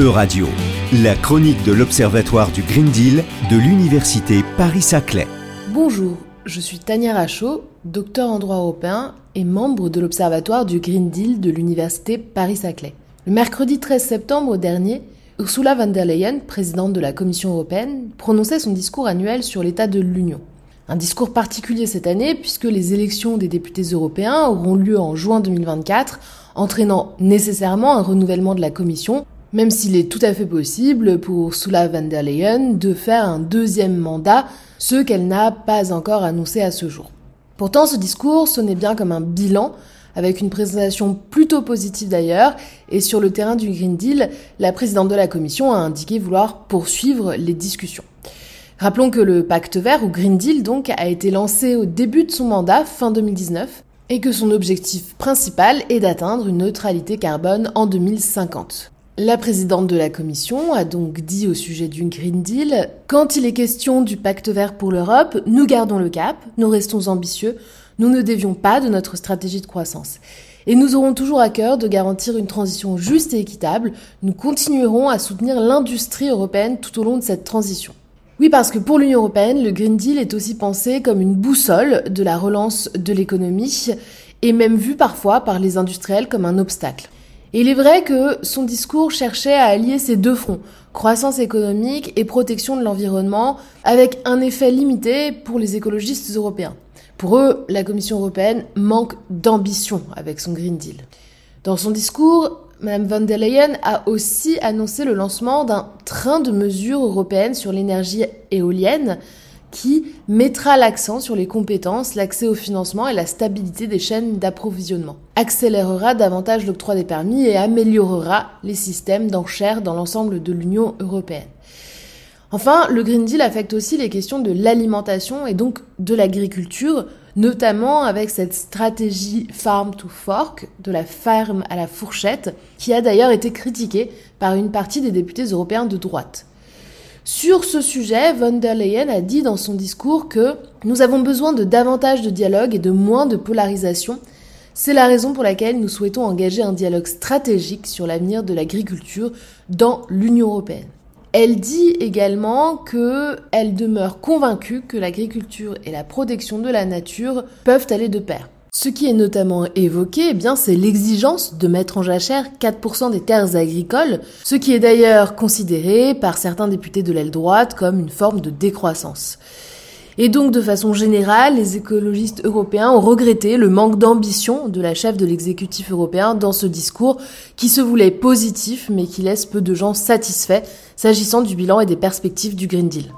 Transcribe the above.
E-Radio, la chronique de l'Observatoire du Green Deal de l'Université Paris-Saclay. Bonjour, je suis Tania Rachaud, docteur en droit européen et membre de l'Observatoire du Green Deal de l'Université Paris-Saclay. Le mercredi 13 septembre dernier, Ursula von der Leyen, présidente de la Commission européenne, prononçait son discours annuel sur l'état de l'Union. Un discours particulier cette année puisque les élections des députés européens auront lieu en juin 2024, entraînant nécessairement un renouvellement de la Commission même s'il est tout à fait possible pour Ursula von der Leyen de faire un deuxième mandat, ce qu'elle n'a pas encore annoncé à ce jour. Pourtant, ce discours sonnait bien comme un bilan, avec une présentation plutôt positive d'ailleurs, et sur le terrain du Green Deal, la présidente de la Commission a indiqué vouloir poursuivre les discussions. Rappelons que le pacte vert, ou Green Deal donc, a été lancé au début de son mandat, fin 2019, et que son objectif principal est d'atteindre une neutralité carbone en 2050. La présidente de la Commission a donc dit au sujet du Green Deal Quand il est question du pacte vert pour l'Europe, nous gardons le cap, nous restons ambitieux, nous ne dévions pas de notre stratégie de croissance. Et nous aurons toujours à cœur de garantir une transition juste et équitable. Nous continuerons à soutenir l'industrie européenne tout au long de cette transition. Oui, parce que pour l'Union européenne, le Green Deal est aussi pensé comme une boussole de la relance de l'économie et même vu parfois par les industriels comme un obstacle. Et il est vrai que son discours cherchait à allier ces deux fronts, croissance économique et protection de l'environnement, avec un effet limité pour les écologistes européens. Pour eux, la Commission européenne manque d'ambition avec son Green Deal. Dans son discours, Mme von der Leyen a aussi annoncé le lancement d'un train de mesures européennes sur l'énergie éolienne, qui mettra l'accent sur les compétences, l'accès au financement et la stabilité des chaînes d'approvisionnement, accélérera davantage l'octroi des permis et améliorera les systèmes d'enchères dans l'ensemble de l'Union européenne. Enfin, le Green Deal affecte aussi les questions de l'alimentation et donc de l'agriculture, notamment avec cette stratégie farm to fork, de la ferme à la fourchette, qui a d'ailleurs été critiquée par une partie des députés européens de droite. Sur ce sujet, von der Leyen a dit dans son discours que nous avons besoin de davantage de dialogue et de moins de polarisation. C'est la raison pour laquelle nous souhaitons engager un dialogue stratégique sur l'avenir de l'agriculture dans l'Union européenne. Elle dit également qu'elle demeure convaincue que l'agriculture et la protection de la nature peuvent aller de pair. Ce qui est notamment évoqué, eh bien, c'est l'exigence de mettre en jachère 4% des terres agricoles, ce qui est d'ailleurs considéré par certains députés de l'aile droite comme une forme de décroissance. Et donc, de façon générale, les écologistes européens ont regretté le manque d'ambition de la chef de l'exécutif européen dans ce discours qui se voulait positif mais qui laisse peu de gens satisfaits s'agissant du bilan et des perspectives du Green Deal.